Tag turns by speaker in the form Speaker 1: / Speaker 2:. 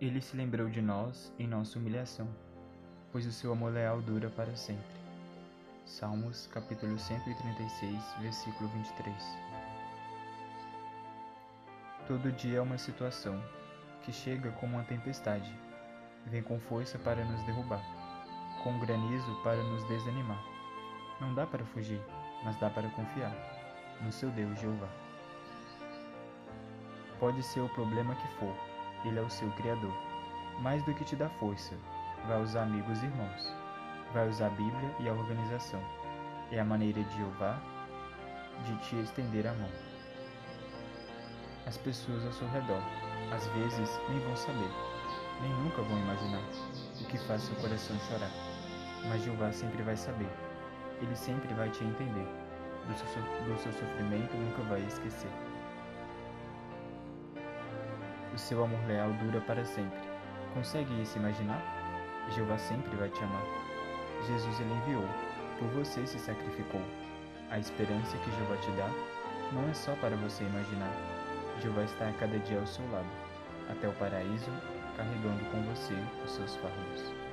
Speaker 1: Ele se lembrou de nós em nossa humilhação, pois o seu amor leal dura para sempre. Salmos capítulo 136, versículo 23. Todo dia é uma situação que chega como uma tempestade, vem com força para nos derrubar, com granizo para nos desanimar. Não dá para fugir, mas dá para confiar no seu Deus Jeová. Pode ser o problema que for, ele é o seu Criador. Mais do que te dá força, vai usar amigos e irmãos, vai usar a Bíblia e a organização. É a maneira de Jeová de te estender a mão. As pessoas ao seu redor, às vezes, nem vão saber, nem nunca vão imaginar o que faz seu coração chorar. Mas Jeová sempre vai saber. Ele sempre vai te entender. Do seu, do seu sofrimento nunca vai esquecer. O seu amor leal dura para sempre. Consegue se imaginar? Jeová sempre vai te amar. Jesus ele enviou, por você se sacrificou. A esperança que Jeová te dá não é só para você imaginar. Jeová está a cada dia ao seu lado, até o paraíso, carregando com você os seus fardos.